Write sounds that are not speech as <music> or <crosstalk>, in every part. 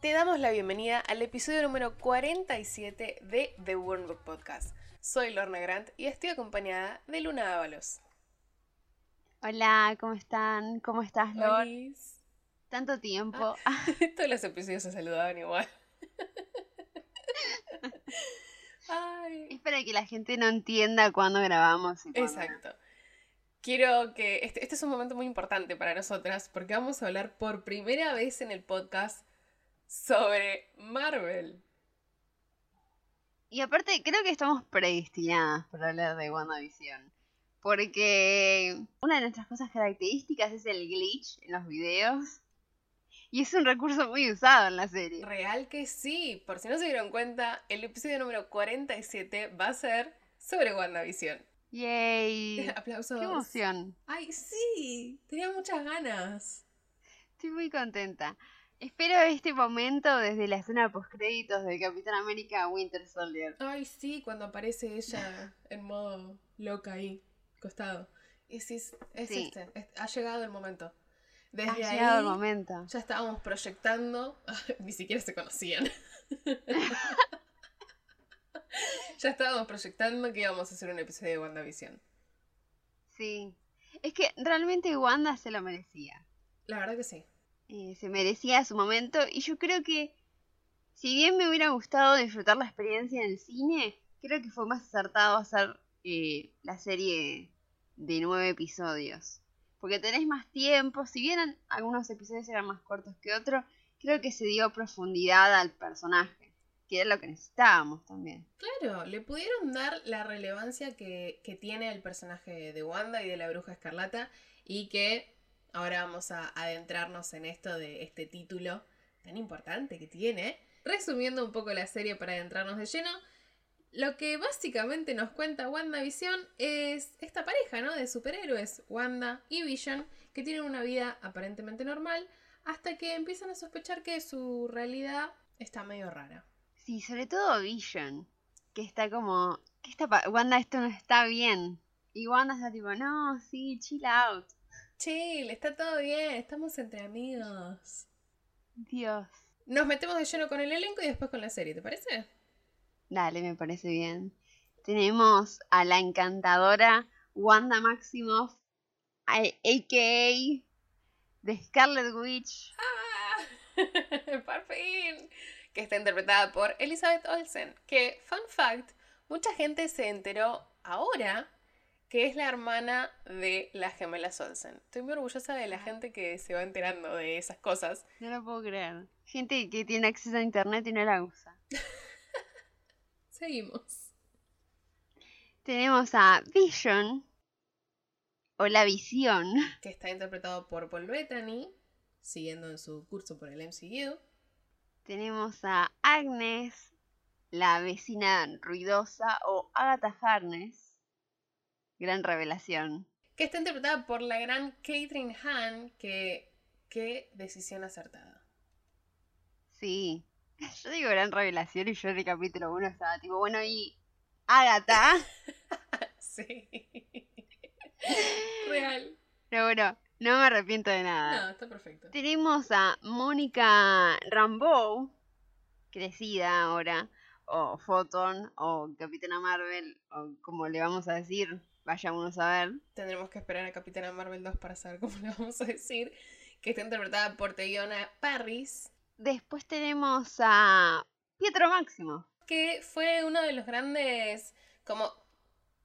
Te damos la bienvenida al episodio número 47 de The World Book Podcast. Soy Lorna Grant y estoy acompañada de Luna Ábalos. Hola, ¿cómo están? ¿Cómo estás, Lor? Olis. Tanto tiempo. <laughs> Todos los episodios se saludaban igual. <laughs> Ay, Es para que la gente no entienda cuándo grabamos. y cuándo exacto. Quiero que este, este es un momento muy importante para nosotras porque vamos a hablar por primera vez en el podcast sobre Marvel. Y aparte, creo que estamos predestinadas para hablar de WandaVision. Porque una de nuestras cosas características es el glitch en los videos. Y es un recurso muy usado en la serie. Real que sí. Por si no se dieron cuenta, el episodio número 47 va a ser sobre WandaVision. ¡Yay! <laughs> Aplausos. ¡Qué emoción! Ay, sí. Tenía muchas ganas. Estoy muy contenta. Espero este momento desde la escena post-créditos de Capitán América Winter Soldier. Ay, sí, cuando aparece ella en modo loca ahí, costado. Y es Sí. este, es- ha llegado el momento. Desde Ha ahí llegado el momento. ya estábamos proyectando, <laughs> ni siquiera se conocían. <laughs> ya estábamos proyectando que íbamos a hacer un episodio de WandaVision. Sí. Es que realmente Wanda se lo merecía. La verdad que sí. Eh, se merecía su momento y yo creo que si bien me hubiera gustado disfrutar la experiencia en el cine, creo que fue más acertado hacer eh, la serie de nueve episodios. Porque tenés más tiempo, si bien algunos episodios eran más cortos que otros, creo que se dio profundidad al personaje, que era lo que necesitábamos también. Claro, le pudieron dar la relevancia que, que tiene el personaje de Wanda y de la Bruja Escarlata y que ahora vamos a adentrarnos en esto de este título tan importante que tiene. Resumiendo un poco la serie para adentrarnos de lleno, lo que básicamente nos cuenta WandaVision es esta pareja, ¿no? De superhéroes, Wanda y Vision, que tienen una vida aparentemente normal hasta que empiezan a sospechar que su realidad está medio rara. Sí, sobre todo Vision, que está como, ¿qué está Wanda, esto no está bien. Y Wanda está tipo, no, sí, chill out. Chill, está todo bien, estamos entre amigos. Dios. Nos metemos de lleno con el elenco y después con la serie, ¿te parece? Dale, me parece bien. Tenemos a la encantadora Wanda Maximoff, a.k.a. de Scarlet Witch. ¡Ah! <laughs> ¡Por fin! Que está interpretada por Elizabeth Olsen. Que, fun fact, mucha gente se enteró ahora que es la hermana de las gemelas Olsen. Estoy muy orgullosa de la gente que se va enterando de esas cosas. No lo puedo creer. Gente que tiene acceso a internet y no la usa. <laughs> Seguimos. Tenemos a Vision, o la visión. Que está interpretado por Paul Bettany, siguiendo en su curso por el MCU. Tenemos a Agnes, la vecina ruidosa, o Agatha Harness. Gran revelación. que está interpretada por la gran Catherine Hahn, que qué decisión acertada. Sí. <laughs> Yo digo gran revelación y yo en el capítulo 1 estaba tipo, bueno, y Agatha. <laughs> Sí. Real. Pero bueno, no me arrepiento de nada. No, está perfecto. Tenemos a Mónica Rambeau, crecida ahora, o Photon, o Capitana Marvel, o como le vamos a decir, vayámonos a ver. Tendremos que esperar a Capitana Marvel 2 para saber cómo <laughs> le vamos a decir. Que está interpretada por Teyona Parris, Después tenemos a Pietro Máximo. que fue uno de los grandes como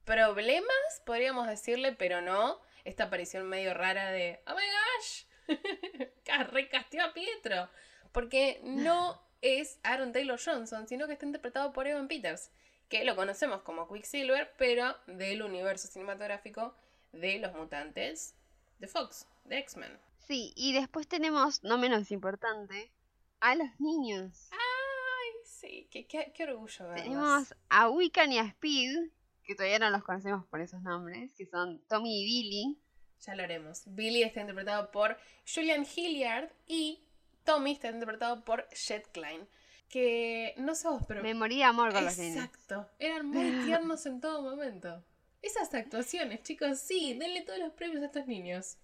problemas, podríamos decirle, pero no. Esta aparición medio rara de, oh my gosh, <laughs> Ca- recasteó a Pietro. Porque no <laughs> es Aaron Taylor Johnson, sino que está interpretado por Evan Peters, que lo conocemos como Quicksilver, pero del universo cinematográfico de los mutantes de Fox, de X-Men. Sí, y después tenemos, no menos importante, a los niños. Ay, sí, qué, qué, qué orgullo verlos. Tenemos a Wiccan y a Speed, que todavía no los conocemos por esos nombres, que son Tommy y Billy. Ya lo haremos. Billy está interpretado por Julian Hilliard y Tommy está interpretado por Jet Klein. Que no sé vos, pero. Me morí de amor con los nenes. Exacto. Eran muy tiernos en todo momento. Esas actuaciones, chicos, sí, denle todos los premios a estos niños.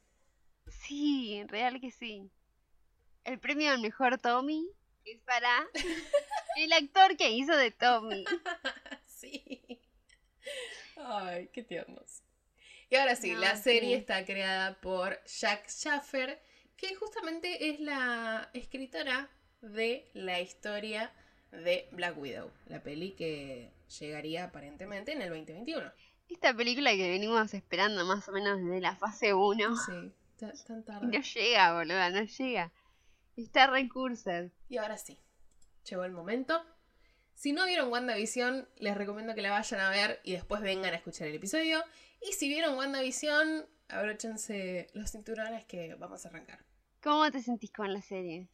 Sí, real que sí. El premio al mejor Tommy es para <laughs> el actor que hizo de Tommy. <laughs> sí. Ay, qué tiernos. Y ahora sí, No, la serie sí. está creada por Jack Schaffer, que justamente es la escritora de la historia de Black Widow, la peli que llegaría aparentemente en el 2021. Esta película que venimos esperando más o menos desde la fase 1. Sí, ta- tan tarde. no llega, boluda, no llega. Está recursos. Y ahora sí, llegó el momento. Si no vieron WandaVision, les recomiendo que la vayan a ver y después vengan a escuchar el episodio. Y si vieron WandaVision, abróchense los cinturones que vamos a arrancar. ¿Cómo te sentís con la serie?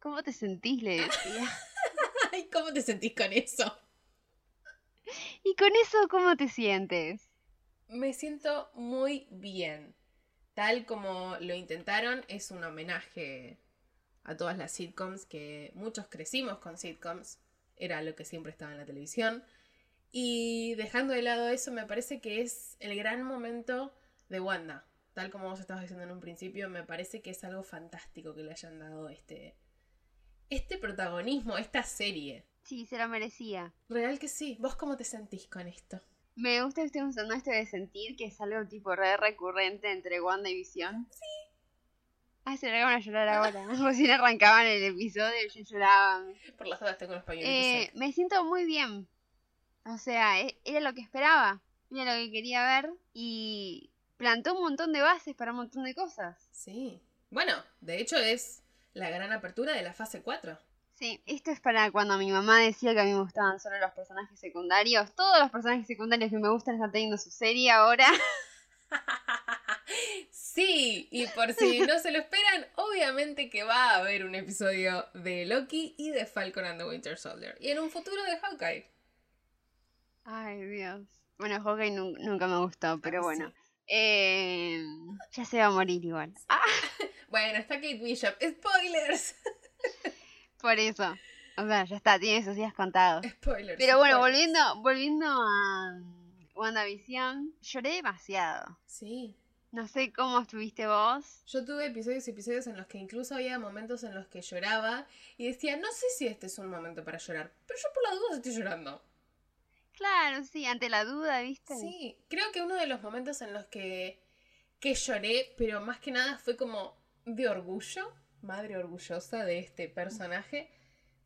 ¿Cómo te sentís? Le decía. <laughs> Ay, ¿cómo te sentís con eso? ¿Y con eso cómo te sientes? Me siento muy bien. Tal como lo intentaron, es un homenaje a todas las sitcoms que muchos crecimos con sitcoms. Era lo que siempre estaba en la televisión. Y dejando de lado eso, me parece que es el gran momento de Wanda. Tal como vos estabas diciendo en un principio, me parece que es algo fantástico que le hayan dado este, este protagonismo, esta serie. Sí, se lo merecía. Real que sí. ¿Vos cómo te sentís con esto? Me gusta que estén usando esto de sentir, que es algo tipo re recurrente entre Wanda y Visión. Sí. Ay, se largaron a llorar ahora. <laughs> Recién arrancaban el episodio y yo lloraba. Por las dudas tengo los pañuelitos. Eh, me siento muy bien. O sea, e- era lo que esperaba. Era lo que quería ver. Y plantó un montón de bases para un montón de cosas. Sí. Bueno, de hecho es la gran apertura de la fase 4. Sí, esto es para cuando mi mamá decía que a mí me gustaban solo los personajes secundarios. Todos los personajes secundarios que me gustan están teniendo su serie ahora. <laughs> sí, y por si no se lo esperan, obviamente que va a haber un episodio de Loki y de Falcon and the Winter Soldier. Y en un futuro de Hawkeye. Ay, Dios. Bueno, Hawkeye nun- nunca me gustó, pero Ah, bueno. sí. Eh, ya se va a morir igual. Ah, <laughs> Bueno, está Kate Bishop. ¡Spoilers! <laughs> por eso. O sea, ya está, tiene sus días contados. Spoilers. Pero bueno, spoilers. volviendo, volviendo a mm, WandaVision, lloré demasiado. Sí. No sé cómo estuviste vos. Yo tuve episodios y episodios en los que incluso había momentos en los que lloraba y decía, no sé si este es un momento para llorar, pero yo por la duda estoy llorando. Claro, sí, ante la duda, ¿viste? Sí, creo que uno de los momentos en los que, que lloré, pero más que nada fue como de orgullo, madre orgullosa de este personaje,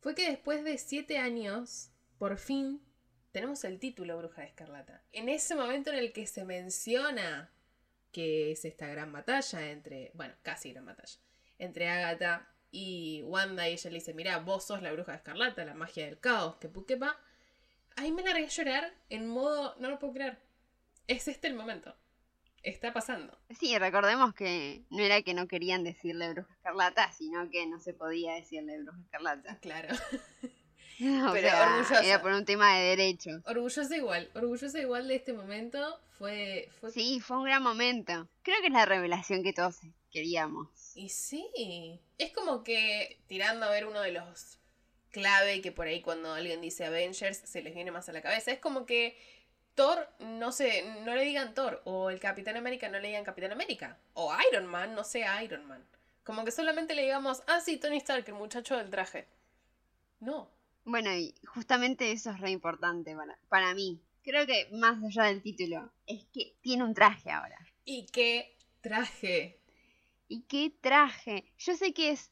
fue que después de siete años, por fin, tenemos el título Bruja de Escarlata. En ese momento en el que se menciona que es esta gran batalla entre, bueno, casi gran batalla, entre Agatha y Wanda y ella le dice, mira, vos sos la Bruja de Escarlata, la magia del caos, que puquepa. Ahí me largué a llorar en modo, no lo puedo creer. Es este el momento. Está pasando. Sí, recordemos que no era que no querían decirle Bruja Escarlata, sino que no se podía decirle Bruja Escarlata. Claro. <laughs> <laughs> O Pero sea, orgullosa. Era por un tema de derechos. Orgullosa igual. Orgullosa igual de este momento. Fue. fue... Sí, fue un gran momento. Creo que es la revelación que todos queríamos. Y sí. Es como que tirando a ver uno de los clave que por ahí cuando alguien dice Avengers se les viene más a la cabeza. Es como que Thor no se, no le digan Thor. O el Capitán América no le digan Capitán América. O Iron Man no sea Iron Man. Como que solamente le digamos, ah sí, Tony Stark, el muchacho del traje. No. Bueno, y justamente eso es re importante para, para mí. Creo que más allá del título, es que tiene un traje ahora. ¿Y qué traje? ¿Y qué traje? Yo sé que es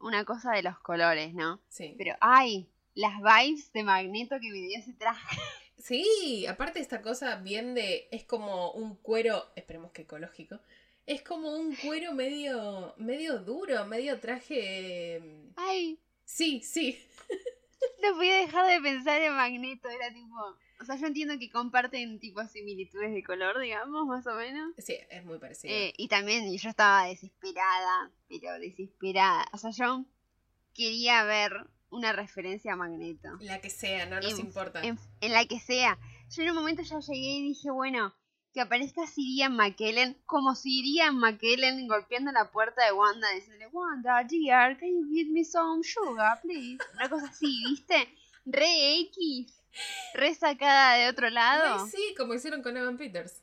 una cosa de los colores, ¿no? Sí. Pero, ay, las vibes de Magneto que me dio ese traje. Sí, aparte esta cosa bien de. Es como un cuero. Esperemos que ecológico. Es como un cuero medio. medio duro, medio traje. mm, Ay, Sí, sí. <laughs> no podía dejar de pensar en Magneto. Era tipo. O sea, yo entiendo que comparten tipo similitudes de color, digamos, más o menos. Sí, es muy parecido. Eh, y también yo estaba desesperada, pero desesperada. O sea, yo quería ver una referencia a Magneto. La que sea, no nos en- importa. En, en la que sea. Yo en un momento ya llegué y dije, bueno, que aparezca Sirian McKellen, como Sirian McKellen golpeando la puerta de Wanda, diciéndole, Wanda, dear, can you give me some sugar, please? Una cosa así, ¿viste? Re X, re sacada de otro lado. Ay, sí, como hicieron con Evan Peters.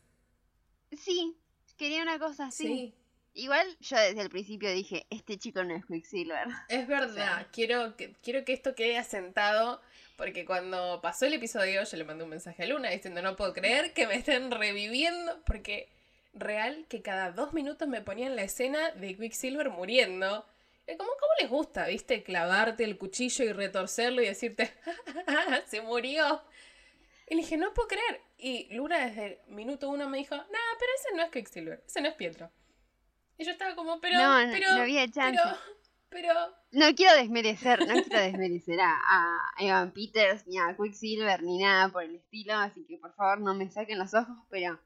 Sí, quería una cosa así. Sí. Igual yo desde el principio dije, este chico no es Quicksilver. <laughs> Es verdad, quiero, que, quiero que esto quede asentado, porque cuando pasó el episodio yo le mandé un mensaje a Luna diciendo no puedo creer que me estén reviviendo, porque real que cada dos minutos me ponían la escena de Quicksilver muriendo. Como, ¿Cómo les gusta, viste? Clavarte el cuchillo y retorcerlo y decirte, <laughs> se murió. Y le dije, no puedo creer. Y Luna desde el minuto uno me dijo, nah, pero ese no es Quicksilver, ese no es Pietro. Y yo estaba como, pero. No, pero, no había chance. Pero, No quiero desmerecer, no quiero desmerecer a, a Evan Peters, ni a Quicksilver, ni nada por el estilo, así que por favor no me saquen los ojos, pero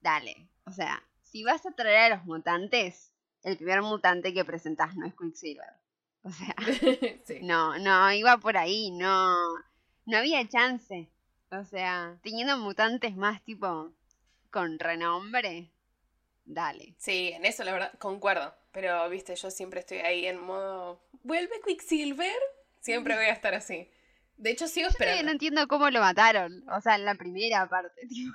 dale. O sea, si vas a traer a los mutantes, el primer mutante que presentás no es Quicksilver. O sea, <laughs> sí. no, no, iba por ahí, no, no había chance. O sea, teniendo mutantes más tipo con renombre, dale. Sí, en eso la verdad, concuerdo. Pero, viste, yo siempre estoy ahí en modo. ¿Vuelve Quicksilver? Siempre voy a estar así. De hecho, sigo Yo esperando. no entiendo cómo lo mataron. O sea, en la primera parte, <laughs> tipo.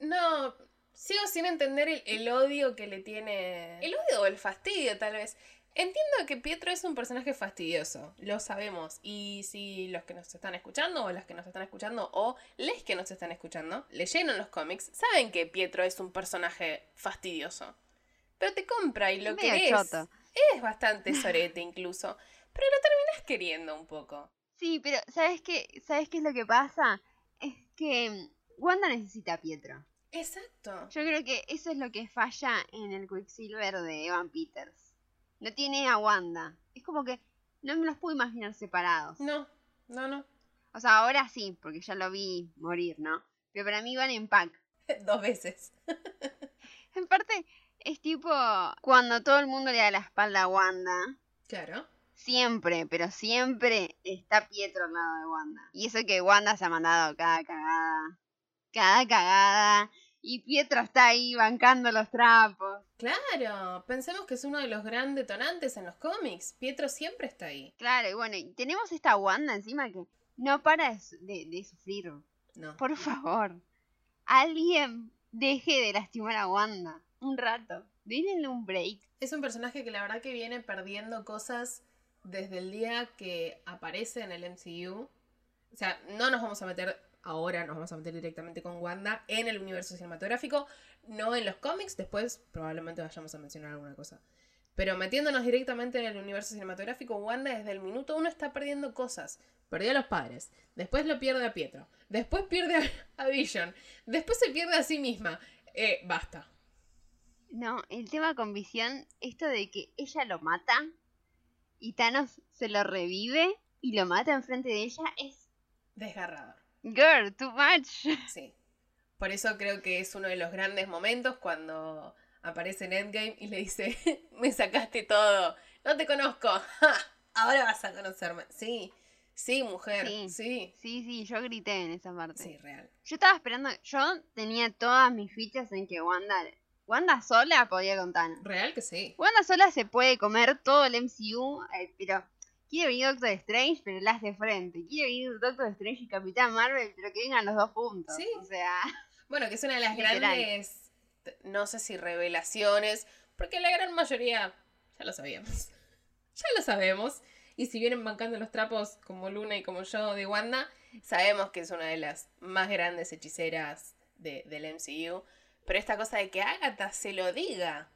No, sigo sin entender el, el odio que le tiene. El odio o el fastidio, tal vez. Entiendo que Pietro es un personaje fastidioso, lo sabemos. Y si los que nos están escuchando, o las que nos están escuchando, o les que nos están escuchando, leyeron los cómics, saben que Pietro es un personaje fastidioso. Pero te compra y lo Es querés. choto. Es bastante sorete incluso. Pero lo terminás queriendo un poco. Sí, pero ¿sabes qué? ¿Sabes qué es lo que pasa? Es que mm, Wanda necesita a Pietro. Exacto. Yo creo que eso es lo que falla en el Quicksilver de Evan Peters. No tiene a Wanda. Es como que no me los puedo imaginar separados. No, no, no. O sea, ahora sí, porque ya lo vi morir, ¿no? Pero para mí van en pack. <laughs> Dos veces. <laughs> En parte, es tipo cuando todo el mundo le da la espalda a Wanda. Claro. Siempre, pero siempre está Pietro al lado de Wanda. Y eso que Wanda se ha mandado cada cagada. Cada cagada. Y Pietro está ahí bancando los trapos. Claro, pensemos que es uno de los grandes detonantes en los cómics. Pietro siempre está ahí. Claro, y bueno, y tenemos esta Wanda encima que no para de- de sufrir. No. Por favor. Alguien deje de lastimar a Wanda. Un rato. Denle un break. Es un personaje que la verdad que viene perdiendo cosas desde el día que aparece en el MCU. O sea, no nos vamos a meter ahora, nos vamos a meter directamente con Wanda en el universo cinematográfico, no en los cómics, después probablemente vayamos a mencionar alguna cosa. Pero metiéndonos directamente en el universo cinematográfico, Wanda desde el minuto uno está perdiendo cosas. Perdió a los padres, después lo pierde a Pietro, después pierde a, a Vision, después se pierde a sí misma. Eh, basta. No, el tema con Visión, esto de que ella lo mata y Thanos se lo revive y lo mata enfrente de ella es Desgarrador. Girl, too much. <laughs> Sí. Por eso creo que es uno de los grandes momentos cuando aparece en Endgame y le dice, <laughs> me sacaste todo, no te conozco, ¡Ja! <laughs> ahora vas a conocerme. Sí, sí, mujer, Sí. sí, Sí, sí, yo grité en esa parte. sí, real. Yo estaba esperando, yo tenía todas mis fichas en que Wanda, Wanda sola podía con Thanos. Real que sí. Wanda sola se puede comer todo el MCU, eh, pero quiere venir Doctor Strange, pero las de frente. Quiere venir Doctor Strange y Capitán Marvel, pero que vengan los dos juntos. Sí. O sea, <laughs> Bueno, que es una de las Literal. grandes, no sé si revelaciones, porque la gran mayoría ya lo sabíamos. <laughs> Ya lo sabemos. Y si vienen bancando los trapos como Luna y como yo de Wanda, sabemos que es una de las más grandes hechiceras de- del MCU. Pero esta cosa de que Agatha se lo diga.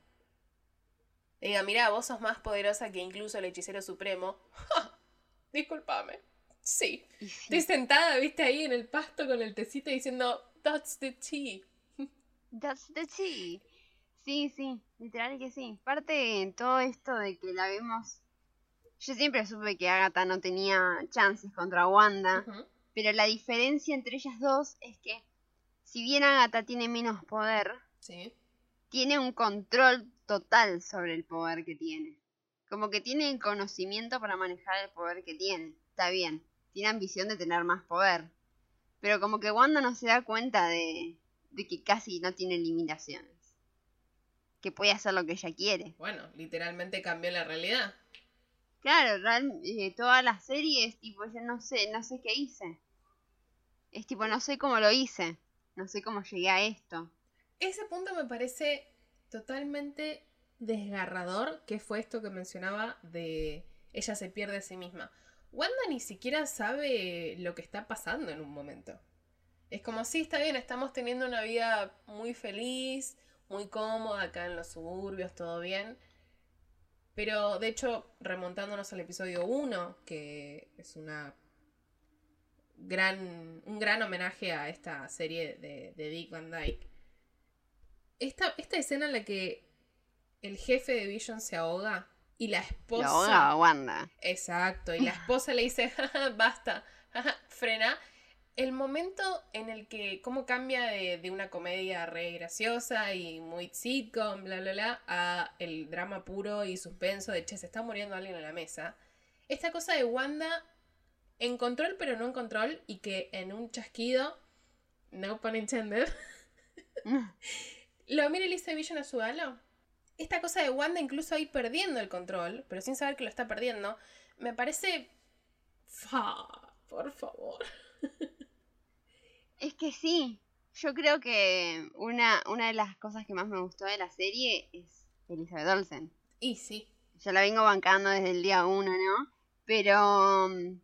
Le Diga, mira, vos sos más poderosa que incluso el hechicero supremo. ¡Ja! <laughs> Discúlpame. Sí. sí. Estoy sentada, viste, ahí en el pasto con el tecito diciendo, that's the tea. <laughs> That's the tea. Sí, sí, literal que sí. Parte todo esto de que la vemos. Yo siempre supe que Agatha no tenía chances contra Wanda. Pero la diferencia entre ellas dos es que, si bien Agatha tiene menos poder, Sí. tiene un control total sobre el poder que tiene. Como que tiene el conocimiento para manejar el poder que tiene. Está bien, tiene ambición de tener más poder. Pero como que Wanda no se da cuenta de, de que casi no tiene limitaciones. Que puede hacer lo que ella quiere. Bueno, literalmente cambió la realidad. Claro, real, eh, toda la serie es tipo, yo no sé, no sé qué hice. Es tipo, no sé cómo lo hice. No sé cómo llegué a esto. Ese punto me parece totalmente desgarrador que fue esto que mencionaba de ella se pierde a sí misma. Wanda ni siquiera sabe lo que está pasando en un momento. Es como, sí, está bien, estamos teniendo una vida muy feliz, muy cómoda acá en los suburbios, todo bien. Pero de hecho, remontándonos al episodio 1, que es una gran, un gran homenaje a esta serie de, de Dick Van Dyke. Esta, esta escena en la que el jefe de Vision se ahoga y la esposa. La ahoga a Wanda. Exacto, y la esposa le dice, basta, frena. El momento en el que, cómo cambia de, de, una comedia re graciosa y muy sitcom, bla, bla, bla, a el drama puro y suspenso de, che, se está muriendo alguien en la mesa. Esta cosa de Wanda en control pero no en control y que en un chasquido, no pun intended, <laughs> <laughs> lo mira Lisa Vision a su halo. Esta cosa de Wanda incluso ahí perdiendo el control, pero sin saber que lo está perdiendo, me parece... Fa, por favor. Es que sí, yo creo que una, una de las cosas que más me gustó de la serie es Elizabeth Olsen. Y sí. Yo la vengo bancando desde el día uno, ¿no? Pero um,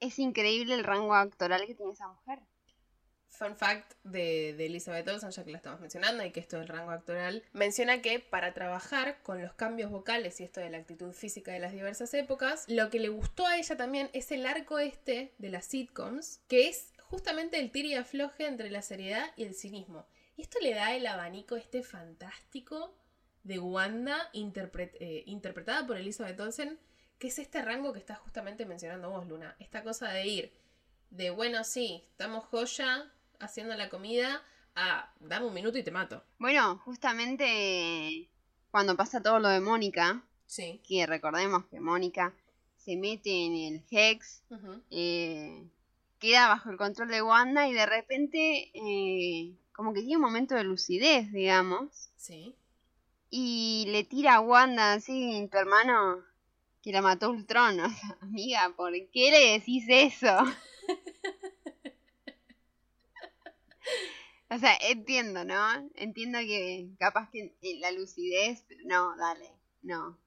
es increíble el rango actoral que tiene esa mujer. Fun fact de, Elizabeth Olsen, ya que la estamos mencionando, y que esto del rango actoral, menciona que para trabajar con los cambios vocales y esto de la actitud física de las diversas épocas, lo que le gustó a ella también es el arco este de las sitcoms, que es justamente el tira y afloje entre la seriedad y el cinismo. Y esto le da el abanico este fantástico de Wanda eh, interpretada por Elizabeth Olsen, que es este rango que estás justamente mencionando vos, Luna. Esta cosa de ir de, bueno, sí, estamos joya haciendo la comida, a, dame un minuto y te mato. Bueno, justamente cuando pasa todo lo de Mónica, sí. que recordemos que Mónica se mete en el Hex, uh -huh. eh, queda bajo el control de Wanda y de repente eh, como que tiene un momento de lucidez, digamos. Sí. Y le tira a Wanda así, tu hermano que la mató Ultron. O sea, amiga, ¿por qué le decís eso? <laughs> <laughs> o sea, entiendo, ¿no? Entiendo que capaz que la lucidez, pero no, dale, no.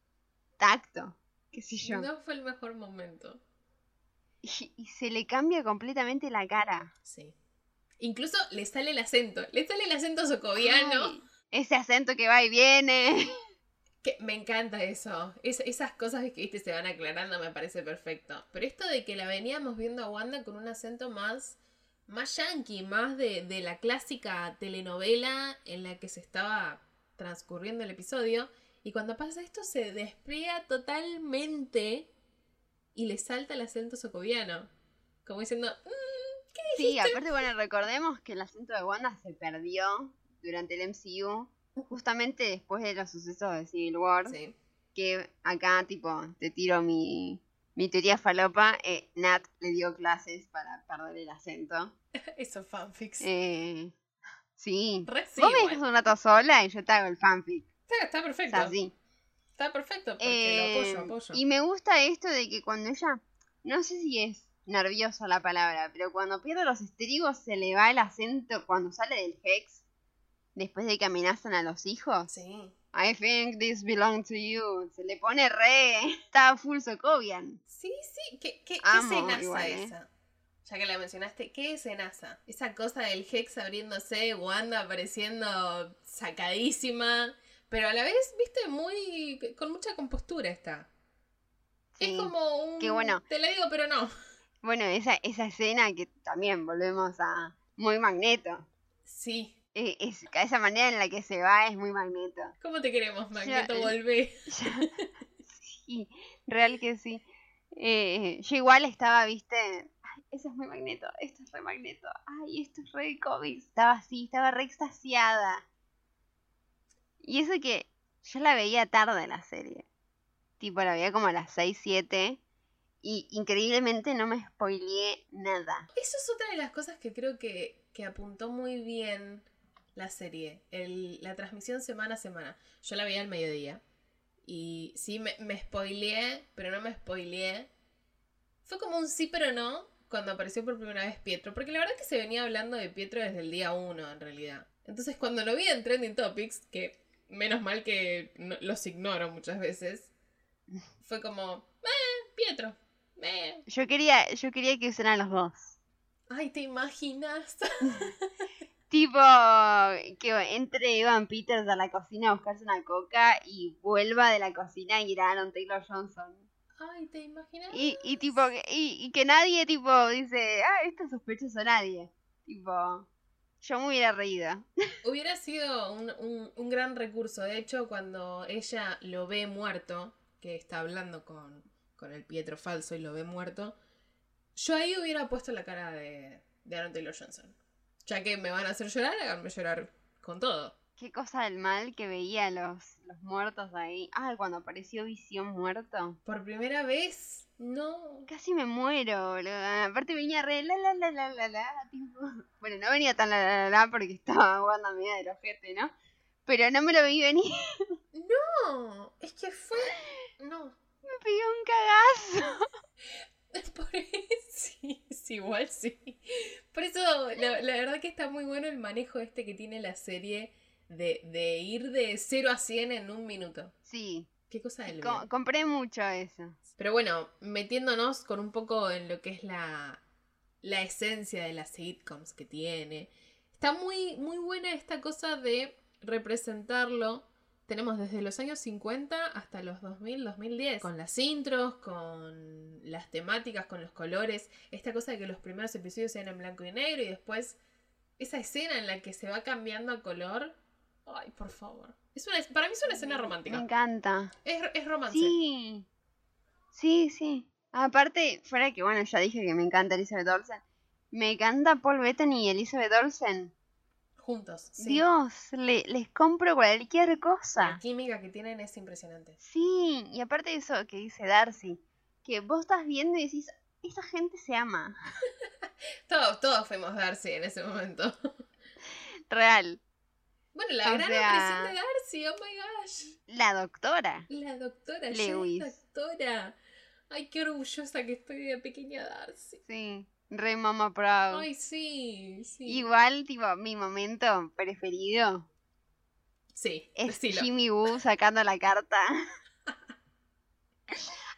Tacto, qué sé yo. No fue el mejor momento. Y, y, se le cambia completamente la cara. Sí. Incluso le sale el acento. Le sale el acento socoviano. Ay, ese acento que va y viene. <laughs> Que me encanta eso. Es, esas cosas que ¿viste? se van aclarando me parece perfecto. Pero esto de que la veníamos viendo a Wanda con un acento más, más yankee, más de, de la clásica telenovela en la que se estaba transcurriendo el episodio. Y cuando pasa esto se despliega totalmente y le salta el acento socoviano. Como diciendo, mmm, ¿qué dijiste? Sí, aparte, bueno, recordemos que el acento de Wanda se perdió durante el MCU, justamente después de los sucesos de Civil War. Sí. Que acá, tipo, te tiro mi, mi teoría falopa. Eh, Nat le dio clases para perder el acento. <laughs> Eso fanfics. Eh, sí. Re sí, Vos me dejas un rato sola y yo te hago el fanfic. Está, está O perfecto. sea, sí. Está perfecto porque Eh, lo apoyo, apoyo. Y me gusta esto de que cuando ella, no sé si es nerviosa la palabra, pero cuando pierde los estribos se le va el acento cuando sale del Hex, después de que amenazan a los hijos. Sí. I think this belongs to you. Se le pone re. Está full Sokovian. Sí, sí. ¿Qué, qué, qué Amo escenaza igual, ¿eh? esa? Ya que la mencionaste, ¿qué escenaza? Esa cosa del Hex abriéndose, Wanda apareciendo sacadísima, pero a la vez, viste, muy. con mucha compostura está. Sí. Es como un. Qué bueno. Te la digo, pero no. Bueno, esa, esa escena que también volvemos a. Muy magneto. Sí. Eh, Es, esa manera en la que se va es muy magneto. ¿Cómo te queremos, Magneto? Volvé. <laughs> Sí, real que sí. Eh, yo igual estaba, viste, ay, eso es muy magneto, esto es re magneto, ay, esto es re cómics. Estaba así, estaba re extasiada. Y eso que yo la veía tarde la serie. Tipo, la veía como a las 6, 7. Y increíblemente no me spoileé nada. Eso es otra de las cosas que creo que, que apuntó muy bien la serie. El- la transmisión semana a semana. Yo la veía al mediodía. Y sí, me, me spoileé, pero no me spoileé. Fue como un sí, pero no, cuando apareció por primera vez Pietro. Porque la verdad es que se venía hablando de Pietro desde el día uno, en realidad. Entonces, cuando lo vi en Trending Topics, que menos mal que no- los ignoro muchas veces. Fue como, eh, Pietro, eh. Yo quería, yo quería que usaran los dos. Ay, ¿te imaginas? <laughs> Tipo, que entre Evan Peters a la cocina a buscarse una coca y vuelva de la cocina y ir a Aaron Taylor Johnson. Ay, ¿te imaginas? Y, y tipo, que- y, y que nadie tipo dice, ah, esto es sospechoso nadie. Tipo, yo me hubiera reído. <laughs> Hubiera sido un, un- un gran recurso. De hecho, cuando ella lo ve muerto, que está hablando con, con el Pietro falso y lo ve muerto, yo ahí hubiera puesto la cara de, de Aaron Taylor Johnson. Ya que me van a hacer llorar, háganme llorar con todo. Qué cosa del mal que veía los, los muertos ahí. Ay, cuando apareció Visión muerto. Por primera vez, no. Casi me muero, boludo. Aparte venía re la la la la la la, tipo. Bueno, no venía tan la la la la porque estaba Wanda media del ojete, ¿no? Pero no me lo vi venir. <laughs> No, es que fue. No. <laughs> Me pegué un cagazo. <laughs> Por eso, sí, <laughs> sí, igual sí. Por eso, la, la verdad que está muy bueno el manejo este que tiene la serie de, de ir de 0 a 100 en un minuto. Sí, Qué cosa del co- compré mucho eso. Pero bueno, metiéndonos con un poco en lo que es la, la esencia de las sitcoms que tiene. Está muy, muy buena esta cosa de representarlo. Tenemos desde los años 50 hasta los 2000, 2010. Con las intros, con las temáticas, con los colores. Esta cosa de que los primeros episodios sean en blanco y negro y después esa escena en la que se va cambiando a color. Ay, por favor. Es una, para mí es una escena Me romántica. encanta. Es, es romance. Sí. Sí, sí. Aparte, fuera que bueno, ya dije que me encanta Elizabeth Olsen. Me encanta Paul Bettany y Elizabeth Olsen. Juntos. sí. Dios, le- les compro cualquier La cosa. química que tienen es impresionante. Sí, y aparte de eso que dice Darcy, que vos estás viendo y decís, esa gente se ama. <laughs> Todos, todos fuimos Darcy en ese momento. <laughs> Real. Bueno, la O gran sea- aparición de Darcy, oh my gosh. La doctora. La doctora, Lewis. Lewis. doctora. Ay, qué orgullosa que estoy de pequeña Darcy. Sí, re mama proud. Ay, sí, sí. Igual, tipo, mi momento preferido Sí, es. Jimmy Woo sacando la carta. <laughs>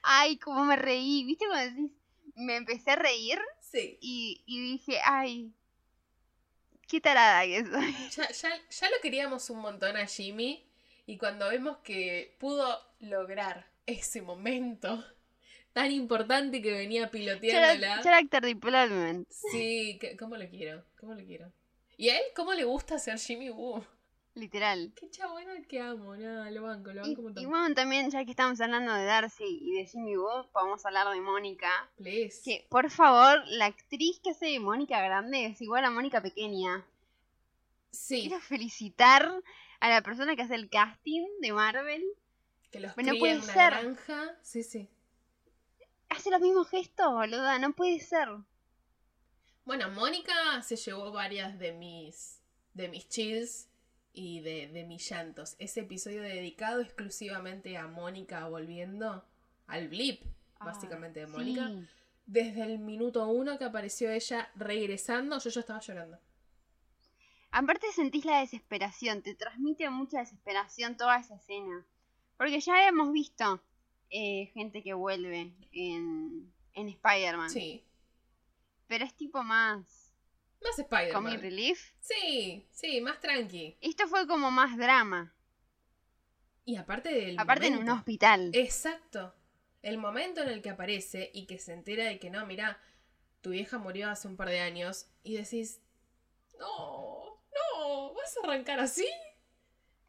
Ay, cómo me reí. ¿Viste cuando decís? Me empecé a reír Sí. y, y dije, ay, qué tarada que soy. <laughs> Ya, ya, ya lo queríamos un montón a Jimmy. Y cuando vemos que pudo lograr ese momento tan importante que venía piloteándola. Character development. Sí, ¿cómo lo quiero? ¿Cómo lo quiero? ¿Y a él cómo le gusta ser Jimmy Woo? Literal. Qué chabón el que amo, nada, lo banco, lo Y, banco un y montón. bueno, también, ya que estamos hablando de Darcy y de Jimmy Woo, podemos hablar de Mónica. Please. Que, por favor, la actriz que hace de Mónica Grande es igual a Mónica Pequeña. Sí, Quiero felicitar a la persona que hace el casting de Marvel. que los Pero no cría en una ser. granja. Sí, sí. Hace los mismos gestos, boluda, no puede ser. Bueno, Mónica se llevó varias de mis de mis chills y de, de mis llantos. Ese episodio dedicado exclusivamente a Mónica volviendo al blip, básicamente, de Mónica. Sí. Desde el minuto uno que apareció ella regresando, yo ya estaba llorando. Aparte sentís la desesperación, te transmite mucha desesperación toda esa escena. Porque ya hemos visto eh, gente que vuelve en, en Spider-Man. Sí. Pero es tipo más Más comic Spider-Man. relief. Sí, sí, más tranqui. Esto fue como más drama. Y aparte del Aparte en un hospital. Exacto. El momento en el que aparece y que se entera de que no, mira, tu vieja murió hace un par de años y decís, no, no, ¿vas a arrancar así?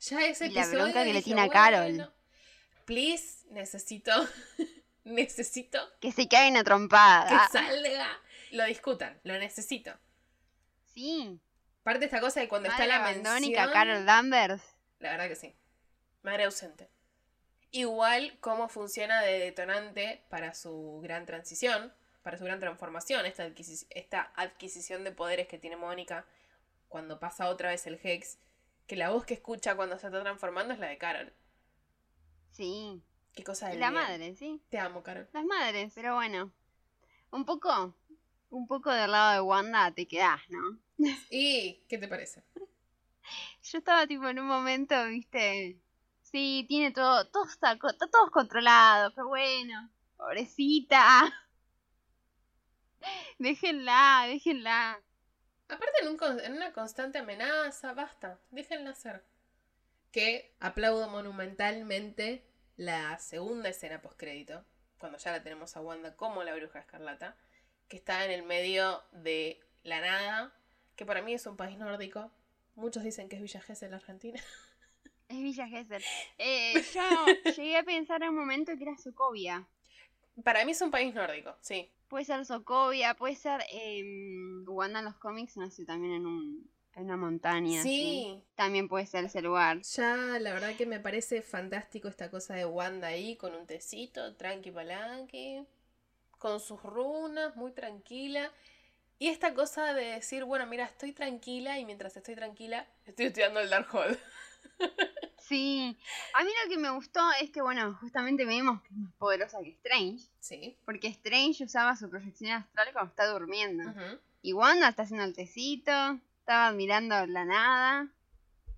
Ya ese Y la episodio bronca que le tiene a Carol. "Bueno, Please, necesito, <laughs> necesito Que se caen a que trompada. salga. Lo discutan, lo necesito. Sí. Aparte esta cosa de cuando Madre está la mención... Carol Danvers. La verdad que sí. Madre ausente. Igual cómo funciona de detonante para su gran transición, para su gran transformación, esta, esta adquisición de poderes que tiene Mónica cuando pasa otra vez el Hex, que la voz que escucha cuando se está transformando es la de Carol. Sí. Qué cosa de La madre, sí. Te amo, Carol. Las madres, pero bueno. Un poco, un poco del lado de Wanda te quedás, ¿no? <laughs> ¿Y qué te parece? yo estaba tipo en un momento, viste. Sí, tiene todo, todo está, está todo controlado, qué bueno. Pobrecita. <laughs> Déjenla, déjenla. Aparte en, un en una constante amenaza, basta, déjenla ser. Que aplaudo monumentalmente la segunda escena postcrédito, cuando ya la tenemos a Wanda como la bruja escarlata, que está en el medio de la nada, que para mí es un país nórdico. Muchos dicen que es Villa Gesell, Argentina. <laughs> Es Villa Gesell. Eh, <laughs> yo llegué a pensar en un momento que era Sokovia. Para mí es un país nórdico, sí. Puede ser Sokovia, puede ser. Eh, Wanda en los cómics nació también en, un, en una montaña. Sí. También puede ser ese lugar. Ya, la verdad que me parece fantástico esta cosa de Wanda ahí, con un tecito, tranqui palanqui, con sus runas, muy tranquila. Y esta cosa de decir, bueno, mira, estoy tranquila y mientras estoy tranquila, estoy estudiando el Darkhold. <laughs> Sí. A mí lo que me gustó es que, bueno, justamente vemos que es más poderosa que Strange. Sí. Porque Strange usaba su proyección astral cuando está durmiendo. Y Wanda está haciendo el tecito, estaba mirando la nada.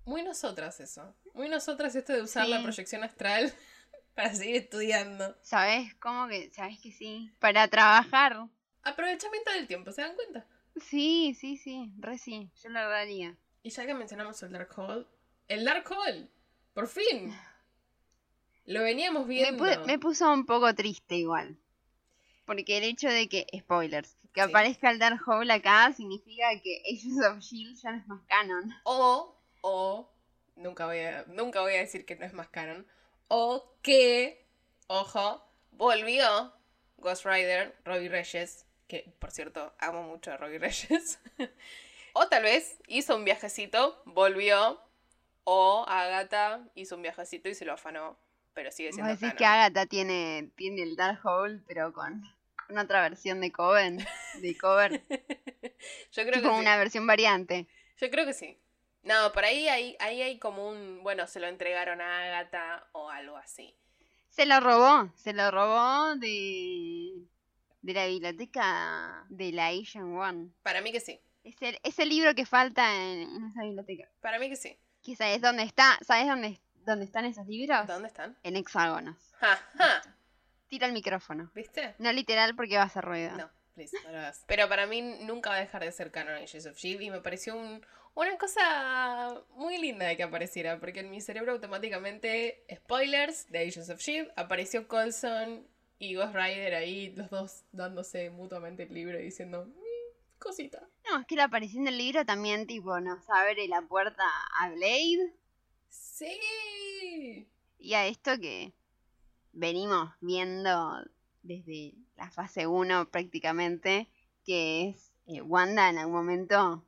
Muy nosotras eso. Muy nosotras esto de usar la proyección astral <laughs> para seguir estudiando. ¿Sabes cómo que? ¿Sabes que sí? Para trabajar. Aprovechamiento del tiempo, ¿se dan cuenta? Sí, sí, sí, re sí, yo lo haría. Y ya que mencionamos el Darkhold, el Darkhold, por fin. Lo veníamos Me, viendo. pu- me puso un poco triste igual. Porque el hecho de que, spoilers, que Sí. aparezca el Darkhold acá significa que Agents of S.H.I.E.L.D. ya no es más canon. O, o, nunca voy a, nunca voy a decir que no es más canon. O que, ojo, volvió Ghost Rider, Robbie Reyes, que por cierto amo mucho a Robbie <laughs> Reyes. o tal vez hizo un viajecito, volvió. O Agatha hizo un viajecito y se lo afanó. Pero sigue Vos siendo decís canon. que Agatha tiene, tiene el Darkhold, pero con, con otra versión de Coven, de cover, <laughs> Yo creo que tipo sí. una versión variante. Yo creo que sí. No, por ahí hay, ahí hay como un, bueno, se lo entregaron a Agatha o algo así. Se lo robó, se lo robó de, de la biblioteca de la Asian One. Para mí que sí. Es el, es el libro que falta en, en esa biblioteca. Para mí que sí. ¿Que ¿Sabes dónde está? ¿Sabes dónde, dónde están esos libros? ¿Dónde están? En hexágonos. Ja, ja. Tira el micrófono. ¿Viste? No literal porque va a hacer ruido. No, please, no lo hagas. Pero para mí nunca va a dejar de ser canon Agents of S.H.I.E.L.D. y me pareció un- una cosa muy linda de que apareciera, porque en mi cerebro automáticamente, spoilers de Agents of S.H.I.E.L.D., apareció Coulson y Ghost Rider ahí, los dos dándose mutuamente el libro y diciendo, "Mm, cosita. No, es que la aparición del libro también, tipo, nos abre la puerta a Blade Sí. y a esto que venimos viendo desde la fase 1 prácticamente, que es eh, Wanda en algún momento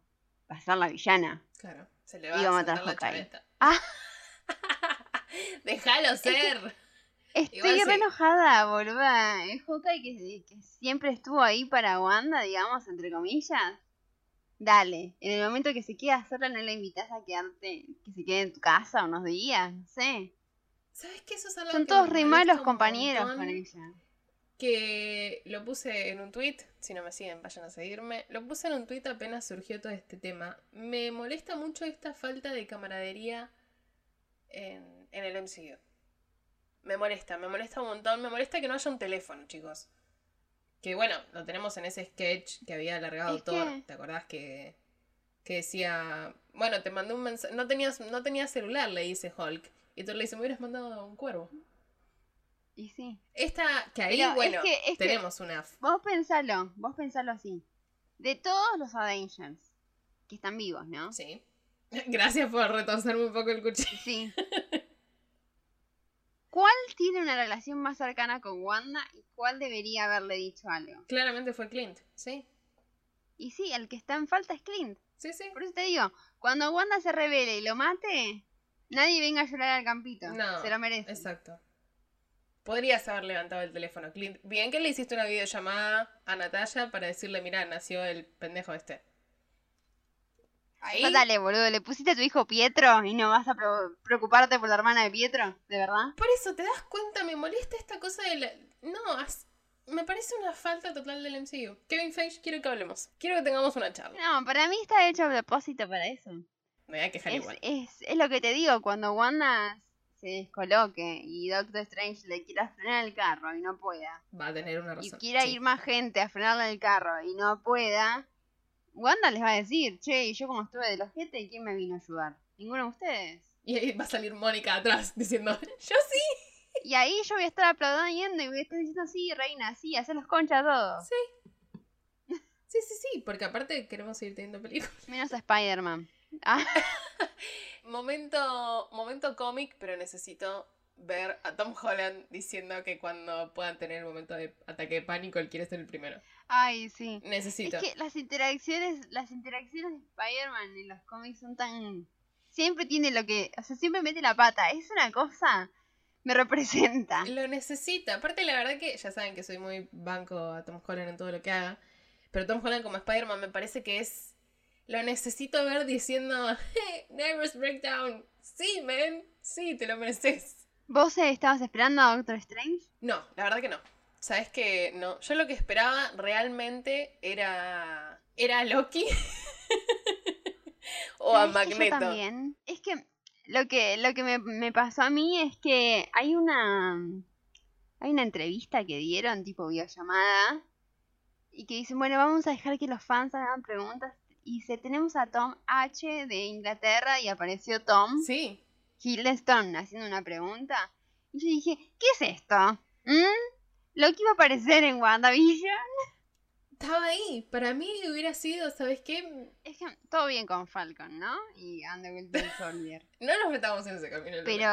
va a ser la villana. Claro, se le va Y a vamos a ahí. chaveta. <laughs> Ah. Déjalo ser. Estoy Igual re sí. enojada, boluda. Es Hawkeye que, que siempre estuvo ahí para Wanda, digamos, entre comillas. Dale, en el momento que se queda sola no la invitas a quedarte, que se quede en tu casa unos días, no sé. ¿Sabes qué? Eso es algo Son que todos me re molesta malos un compañeros con ella. Que lo puse en un tweet. Si no me siguen, vayan a seguirme. Lo puse en un tweet apenas surgió todo este tema. Me molesta mucho esta falta de camaradería en, en el MCU. Me molesta, me molesta un montón. Me molesta que no haya un teléfono, chicos. Que bueno, lo tenemos en ese sketch que había alargado Thor. que- ¿Te acordás que, que decía. Bueno, te mandé un mensaje. No tenías, no tenías celular, le dice Hulk. Y Thor le dice, me hubieras mandado un cuervo. Y sí. Esta, que ahí, Pero es bueno, que- es que- tenemos una. Vos pensalo, vos pensalo así. De todos los Avengers que están vivos, ¿no? Sí. <laughs> Gracias por retorcerme un poco el cuchillo. Sí. ¿Cuál tiene una relación más cercana con Wanda y cuál debería haberle dicho algo? Claramente fue Clint, sí. Y sí, el que está en falta es Clint. Sí, sí. Por eso te digo, cuando Wanda se revele y lo mate, nadie venga a llorar al campito. No, se lo merece. Exacto. Podrías haber levantado el teléfono, Clint. Bien que le hiciste una videollamada a Natalia para decirle, mira, nació el pendejo este. Ahí. Dale, boludo, le pusiste a tu hijo Pietro y no vas a preocuparte por la hermana de Pietro, ¿de verdad? Por eso, ¿te das cuenta? Me molesta esta cosa de la... No, me parece una falta total del MCU. Kevin Feige, quiero que hablemos. Quiero que tengamos una charla. No, para mí está hecho a propósito para eso. Me voy a quejar Es, igual. es, es lo que te digo, cuando Wanda se descoloque y Doctor Strange le quiera frenar el carro y no pueda, Va a tener una y razón. quiera sí. ir más gente a frenarle el carro y no pueda, Wanda les va a decir, che, y yo como estuve de los gente, ¿quién me vino a ayudar? Ninguno de ustedes. Y ahí va a salir Mónica atrás diciendo, yo sí. Y ahí yo voy a estar aplaudiendo y voy a estar diciendo, sí, reina, sí, hacer los conchas a todos. Sí, sí, sí, porque aparte queremos seguir teniendo películas. Menos a Spider-Man. Ah, <laughs> Momento, momento cómic, pero necesito ver a Tom Holland diciendo que cuando puedan tener el momento de ataque de pánico, él quiere ser el primero. ay, sí. Necesito. Es que las interacciones, las interacciones de Spider-Man en los cómics son tan... Siempre tiene lo que... O sea, siempre mete la pata. Es una cosa... Me representa. Lo necesito. Aparte, la verdad que ya saben que soy muy banco a Tom Holland en todo lo que haga. Pero Tom Holland como Spider-Man me parece que es... Lo necesito ver diciendo, hey, Nervous Breakdown. Sí, man. Sí, te lo mereces. ¿Vos eh, estabas esperando a Doctor Strange? No, la verdad que no. Sabes que no. Yo lo que esperaba realmente era. Era a Loki. <laughs> o a ¿Sabés que yo Magneto. también. Es que lo que, lo que me, me pasó a mí es que hay una... Hay una entrevista que dieron, tipo videollamada, y que dicen, bueno, vamos a dejar que los fans hagan preguntas. Y se tenemos a Tom H de Inglaterra y apareció Tom. Sí. Hiddleston haciendo una pregunta. Y yo dije, ¿qué es esto? ¿Mm? ¿Lo que iba a aparecer en WandaVision? Estaba ahí. Para mí hubiera sido, ¿sabes qué? Es que todo bien con Falcon, ¿no? Y Winter Soldier. <laughs> No nos metamos en ese camino. Pero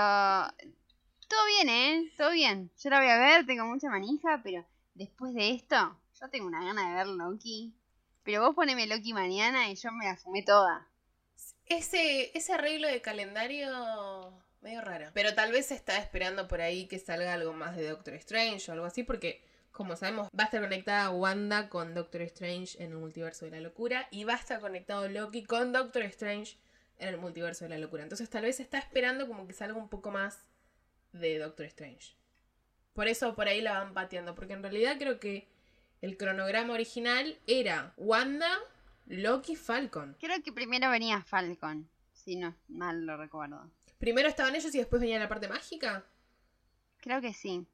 todo bien, ¿eh? Todo bien. Yo la voy a ver, tengo mucha manija, pero después de esto, yo tengo una gana de ver Loki. Pero vos poneme Loki mañana y yo me la fumé toda. Ese, arreglo de calendario medio raro. Pero tal vez está esperando por ahí que salga algo más de Doctor Strange o algo así, porque como sabemos, va a estar conectada Wanda con Doctor Strange en el multiverso de la locura y va a estar conectado Loki con Doctor Strange en el multiverso de la locura. Entonces tal vez está esperando como que salga un poco más de Doctor Strange. Por eso por ahí la van pateando, porque en realidad creo que el cronograma original era Wanda, Loki, Falcon. Creo que primero venía Falcon, si no mal lo recuerdo. Primero estaban ellos y después venía la parte mágica. Creo que sí.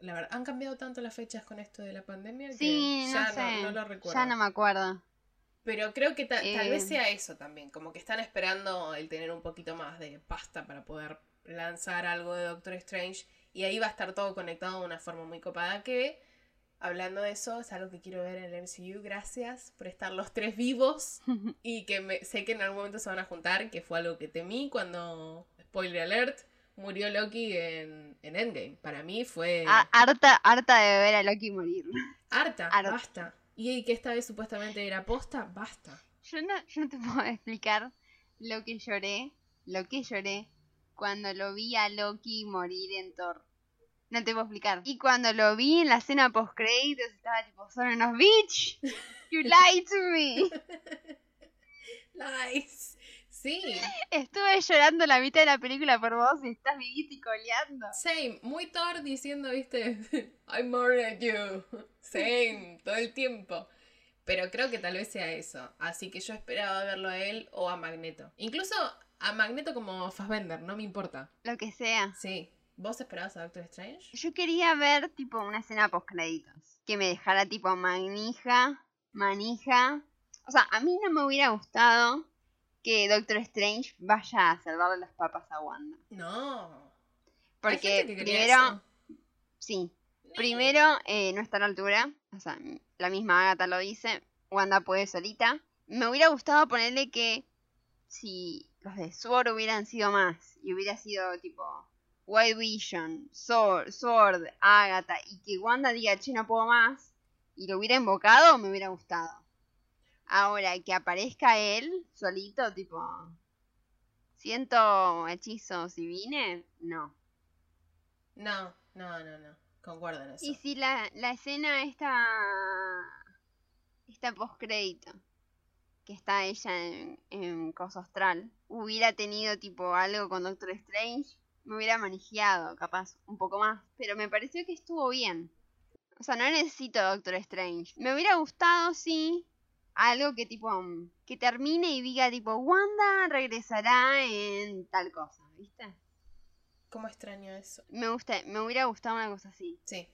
La verdad, han cambiado tanto las fechas con esto de la pandemia que Sí, ya no sé. no, lo recuerdo. ya no me acuerdo. Pero creo que ta- tal Eh. vez sea eso también, como que están esperando el tener un poquito más de pasta para poder lanzar algo de Doctor Strange y ahí va a estar todo conectado de una forma muy copada que, hablando de eso, es algo que quiero ver en el MCU, gracias por estar los tres vivos <laughs> y que me- sé que en algún momento se van a juntar, que fue algo que temí cuando, spoiler alert, murió Loki en, en Endgame. Para mí fue A- harta, harta de ver a Loki morir. harta, harta. basta. Y que esta vez supuestamente era posta, basta. Yo no, yo no te puedo <laughs> explicar lo que lloré, lo que lloré cuando lo vi a Loki morir en Thor. No te puedo explicar. Y cuando lo vi en la escena post créditos estaba tipo, son unos bitch. You <laughs> lied to me. <laughs> Lies. Sí, Estuve llorando la mitad de la película por vos y estás vivito y coleando. same. Muy Thor diciendo, viste, I'm more at you. Same, todo el tiempo. Pero creo que tal vez sea eso. Así que yo esperaba verlo a él o a Magneto. Incluso a Magneto como Fassbender, no me importa. Lo que sea. Sí. ¿Vos esperabas a Doctor Strange? Yo quería ver tipo una escena post créditos. Que me dejara tipo manija, manija. O sea, a mí no me hubiera gustado que Doctor Strange vaya a salvarle las papas a Wanda. No. Porque que primero, eso. sí, primero eh, no está a la altura. O sea, la misma Agatha lo dice. Wanda puede solita. Me hubiera gustado ponerle que si los de Sword hubieran sido más y hubiera sido tipo White Vision, Sword, Sword, Agatha y que Wanda diga, che, no puedo más y lo hubiera invocado, me hubiera gustado. Ahora, que aparezca él solito, tipo, siento hechizos y vine, no. No, no, no, no. Concuerdo en eso. Y si la, la escena esta, esta post crédito, que está ella en, en Cosa Astral, hubiera tenido tipo algo con Doctor Strange, me hubiera manejado, capaz, un poco más. Pero me pareció que estuvo bien. O sea, no necesito Doctor Strange. Me hubiera gustado, sí, algo que tipo mm, que termine y diga tipo Wanda regresará en tal cosa, ¿viste? ¿Cómo extraño eso? Me gusta, me hubiera gustado una cosa así. Sí.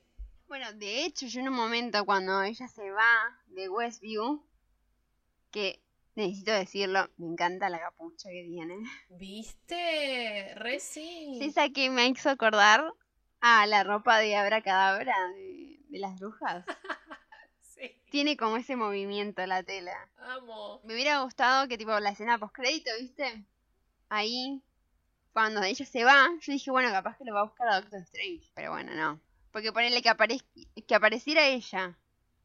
Bueno, de hecho, yo en un momento cuando ella se va de Westview, que necesito decirlo, me encanta la capucha que tiene. ¿Viste? Re sí. Es esa que me hizo acordar a la ropa de Abracadabra de, de las brujas. <laughs> sí. Tiene como ese movimiento la tela. Amo. Me hubiera gustado que tipo la escena post crédito, ¿viste? Ahí, cuando ella se va, yo dije, bueno, capaz que lo va a buscar a Doctor Strange. Pero bueno, no. Porque ponerle que, aparez que apareciera ella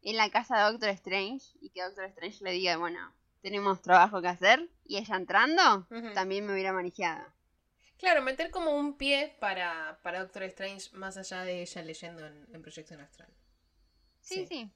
en la casa de Doctor Strange y que Doctor Strange le diga, bueno, tenemos trabajo que hacer, y ella entrando, también me hubiera manejado. Claro, meter como un pie para, para Doctor Strange más allá de ella leyendo en, en Proyección Astral. Sí, Sí. sí,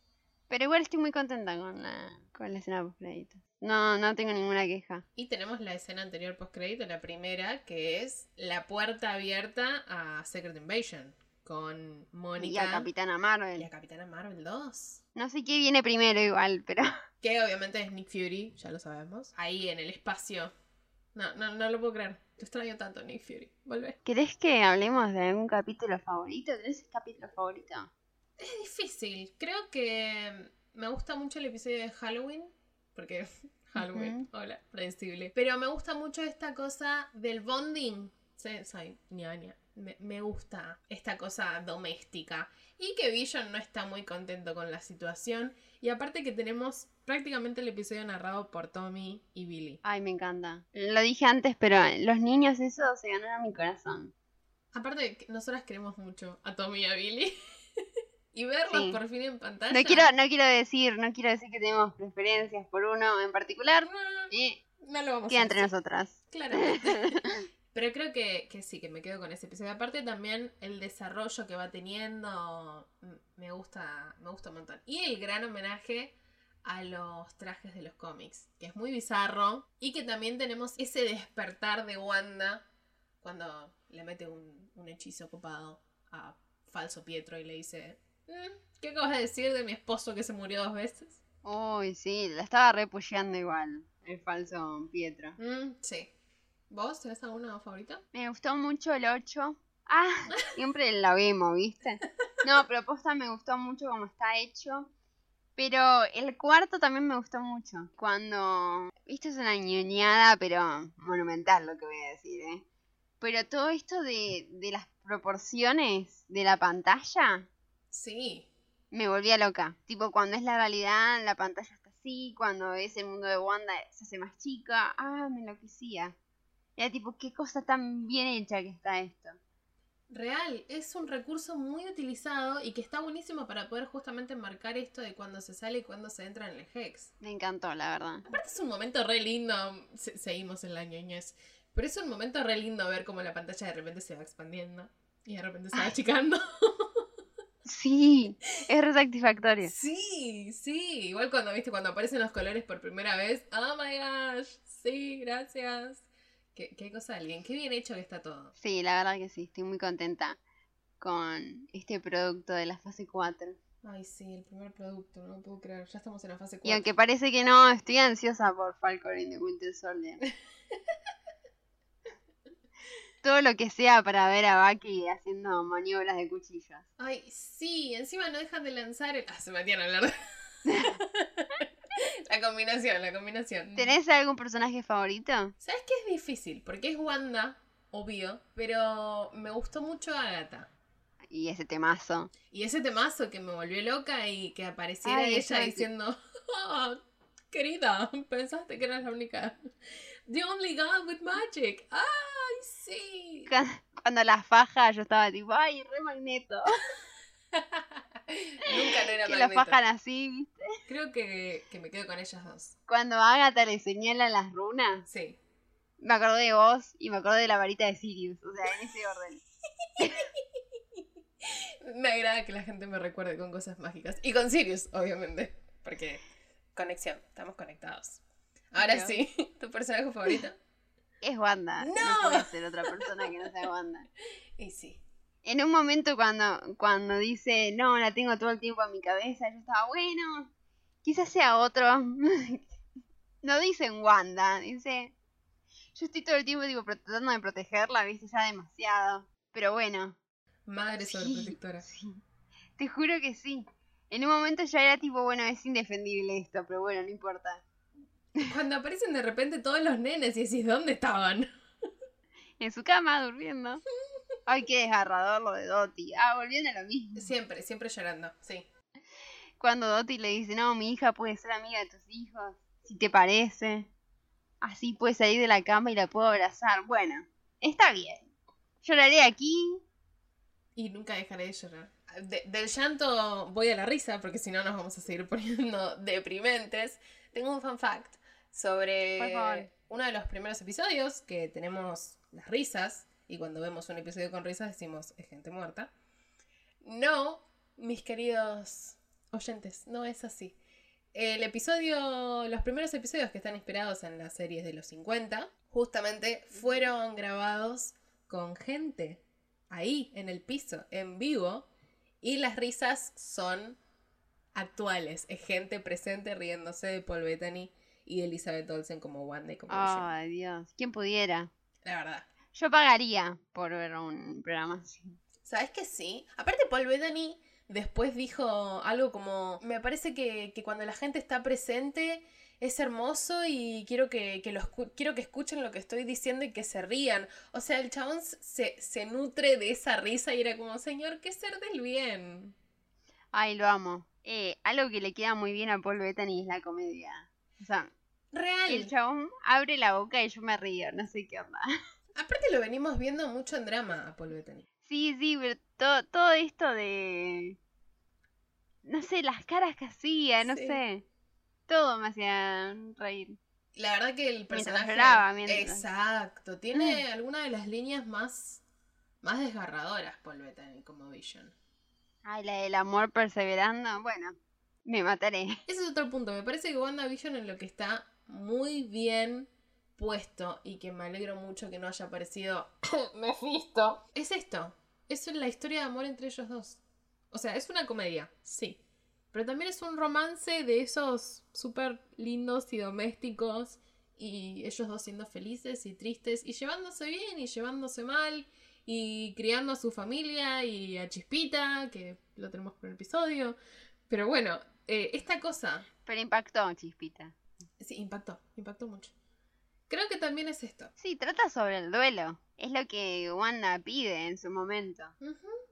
Pero igual estoy muy contenta con la, con la escena post créditos. No, no tengo ninguna queja. Y tenemos la escena anterior post crédito, la primera, que es la puerta abierta a Secret Invasion con Mónica Y a Capitana Marvel. y a Capitana Marvel 2. No sé qué viene primero igual, pero... <laughs> Que obviamente es Nick Fury, ya lo sabemos. Ahí en el espacio. No, no, no lo puedo creer. Te extraño tanto, Nick Fury. Vuelve. ¿Querés que hablemos de algún capítulo favorito? ¿Tenés capítulo favorito? Es difícil. Creo que me gusta mucho el episodio de Halloween. Porque <laughs> Halloween, hola, predecible. Pero me gusta mucho esta cosa del bonding. Sí, soy ñaña. Me, me gusta esta cosa doméstica. Y que Vision no está muy contento con la situación. Y aparte que tenemos prácticamente el episodio narrado por Tommy y Billy. Ay, me encanta. Lo dije antes, pero los niños esos se ganaron mi corazón. Aparte, nosotras queremos mucho a Tommy y a Billy. <laughs> y verlos Sí. por fin en pantalla. No quiero, no quiero decir, no quiero decir que tenemos preferencias por uno en particular. No, Y no lo vamos queda a entre nosotras. Claramente. <laughs> Pero creo que, que sí, que me quedo con ese episodio. Aparte también el desarrollo que va teniendo me gusta, me gusta un montón. Y el gran homenaje a los trajes de los cómics, que es muy bizarro. Y que también tenemos ese despertar de Wanda cuando le mete un, un hechizo copado a falso Pietro y le dice, "Mm, ¿qué acabas de decir de mi esposo que se murió dos veces? Uy, sí, la estaba repulleando igual, el falso Pietro. Mm, sí. ¿Vos tenés alguno favorito? Me gustó mucho el 8. Ah, <laughs> siempre la vemos, ¿viste? No, pero posta me gustó mucho como está hecho. Pero el cuarto también me gustó mucho. Cuando. Esto es una ñoñada, pero monumental lo que voy a decir, ¿eh? Pero todo esto de, de las proporciones de la pantalla Sí. me volvía loca. Tipo, cuando es la realidad, la pantalla está así. Cuando es el mundo de Wanda, se hace más chica. Ah, me enloquecía. Era tipo, qué cosa tan bien hecha que está esto. Real, es un recurso muy utilizado y que está buenísimo para poder justamente marcar esto de cuando se sale y cuando se entra en el Hex. Me encantó, la verdad. Aparte es un momento re lindo, se- seguimos en la ñoñez, pero es un momento re lindo ver cómo la pantalla de repente se va expandiendo y de repente se va Ay. achicando. <laughs> Sí, es re satisfactorio. Sí, sí, igual cuando viste cuando aparecen los colores por primera vez, oh my gosh, sí, gracias. Qué, qué cosa de alguien, qué bien hecho que está todo. Sí, la verdad que sí, estoy muy contenta con este producto de la fase 4. Ay, sí, el primer producto, no lo puedo creer, ya estamos en la fase 4. Y aunque parece que no, estoy ansiosa por Falcon and the Winter Soldier. <laughs> Todo lo que sea para ver a Bucky haciendo maniobras de cuchillos. Ay, sí, encima no dejan de lanzar el... Ah, se metían a hablar. <laughs> <laughs> la combinación, la combinación. ¿Tenés algún personaje favorito? ¿Sabes qué es difícil? Porque es Wanda, obvio, pero me gustó mucho Agatha. Y ese temazo. Y ese temazo que me volvió loca y que apareciera Ay, ella diciendo, "Ah, querida, pensaste que eras la única. <laughs> The only girl with magic. Ay, sí. Cu- Cuando la faja yo estaba tipo, ay, re magneto. <laughs> <laughs> Nunca no era Que Magneto. fajan así, ¿viste? Creo que, que me quedo con ellas dos. Cuando Agatha le señala las runas, Sí. me acordé de vos y me acordé de la varita de Sirius. O sea, en ese orden. <laughs> Me agrada que la gente me recuerde con cosas mágicas. Y con Sirius, obviamente. Porque conexión, estamos conectados. Ahora sí, <laughs> ¿tu personaje favorito? Es Wanda. ¡No! No puede ser otra persona que no sea Wanda. Y sí. En un momento cuando, cuando dice, no, la tengo todo el tiempo en mi cabeza, yo estaba, bueno, Quizás sea otro. <laughs> no dicen Wanda, dice. Yo estoy todo el tiempo tipo, tratando de protegerla, viste, ya demasiado. Pero bueno. Madre sobreprotectora. Sí. Te juro que sí. En un momento ya era tipo, bueno, es indefendible esto, pero bueno, no importa. Cuando aparecen de repente todos los nenes y decís, ¿dónde estaban? En su cama, durmiendo. Ay, qué desgarrador lo de Doti. Ah, volviendo a lo mismo. Siempre, siempre llorando, sí. Cuando Doti le dice, no, mi hija puede ser amiga de tus hijos, si te parece. Así puedes salir de la cama y la puedo abrazar. Bueno, está bien. Lloraré aquí. Y nunca dejaré de llorar. del llanto voy a la risa, porque si no nos vamos a seguir <laughs> poniendo deprimentes. Tengo un fun fact sobre uno de los primeros episodios que tenemos las risas. Y cuando vemos un episodio con risas decimos, es gente muerta. No, mis queridos oyentes, no es así. El episodio, los primeros episodios que están inspirados en las series de los 50, justamente fueron grabados con gente ahí, en el piso, en vivo, y las risas son actuales. Es gente presente riéndose de Paul Bettany y Elizabeth Olsen como Wanda y como Ay, Dios, ¿quién pudiera? La verdad. Yo pagaría por ver un programa así. ¿Sabes que sí? Aparte, Paul Bettany después dijo algo como, me parece que, cuando la gente está presente es hermoso y quiero que, los, quiero que escuchen lo que estoy diciendo y que se rían. O sea, el chabón se, se nutre de esa risa y era como, señor, qué ser del bien. Ay, lo amo. Eh, algo que le queda muy bien a Paul Bettany es la comedia. O sea, Real. el chabón abre la boca y yo me río, no sé qué onda. <laughs> Aparte lo venimos viendo mucho en drama a Paul Bettany. Sí, sí, pero todo, todo esto de... No sé, las caras que hacía, no sé. Todo me hacía reír. La verdad que el personaje... Exacto. Tiene mm. alguna de las líneas más, más desgarradoras, Paul Bettany, como Vision. Ay, la del amor perseverando. Bueno, me mataré. Ese es otro punto. Me parece que WandaVision en lo que está muy bien puesto y que me alegro mucho que no haya aparecido <coughs> Mephisto, es esto. Es la historia de amor entre ellos dos. O sea, es una comedia, sí. Pero también es un romance de esos súper lindos y domésticos. Y ellos dos siendo felices y tristes. Y llevándose bien y llevándose mal. Y criando a su familia y a Chispita, que lo tenemos por el episodio. Pero bueno, eh, esta cosa. Pero impactó Chispita. Sí, impactó, impactó mucho. Creo que también es esto. Sí, trata sobre el duelo. Es lo que Wanda pide en su momento.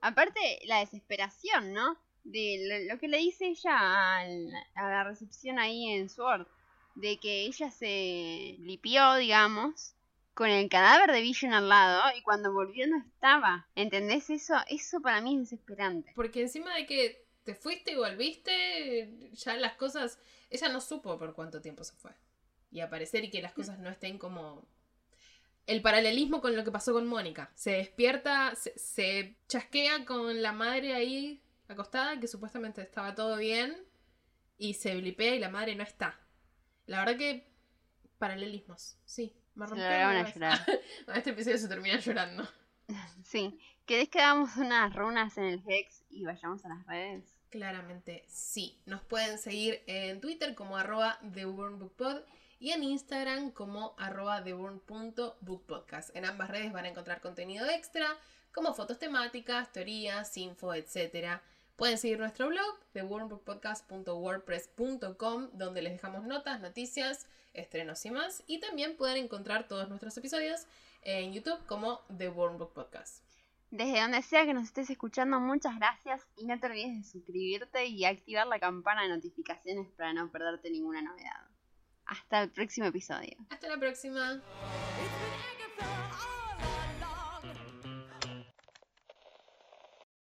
Aparte, la desesperación, ¿no? De lo, que le dice ella a la recepción ahí en Sword. De que ella se lipió, digamos, con el cadáver de Vision al lado y cuando volvió no estaba. ¿Entendés eso? Eso para mí es desesperante. Porque encima de que te fuiste y volviste, ya las cosas... Ella no supo por cuánto tiempo se fue y aparecer y que las cosas no estén como... El paralelismo con lo que pasó con Mónica. Se despierta, se, chasquea con la madre ahí acostada, que supuestamente estaba todo bien, y se blipea y la madre no está. La verdad que paralelismos, sí. Me rompió a llorar. <laughs> este episodio se termina llorando. <laughs> Sí. ¿Querés que hagamos unas runas en el Hex y vayamos a las redes? Claramente sí. Nos pueden seguir en Twitter como arroba y en Instagram como arroba theburn.bookpodcast. En ambas redes van a encontrar contenido extra como fotos temáticas, teorías, info, etc. Pueden seguir nuestro blog, thewormbookpodcast.wordpress.com, donde les dejamos notas, noticias, estrenos y más. Y también pueden encontrar todos nuestros episodios en YouTube como The Book Podcast. Desde donde sea que nos estés escuchando, muchas gracias y no te olvides de suscribirte y activar la campana de notificaciones para no perderte ninguna novedad. Hasta el próximo episodio. Hasta la próxima.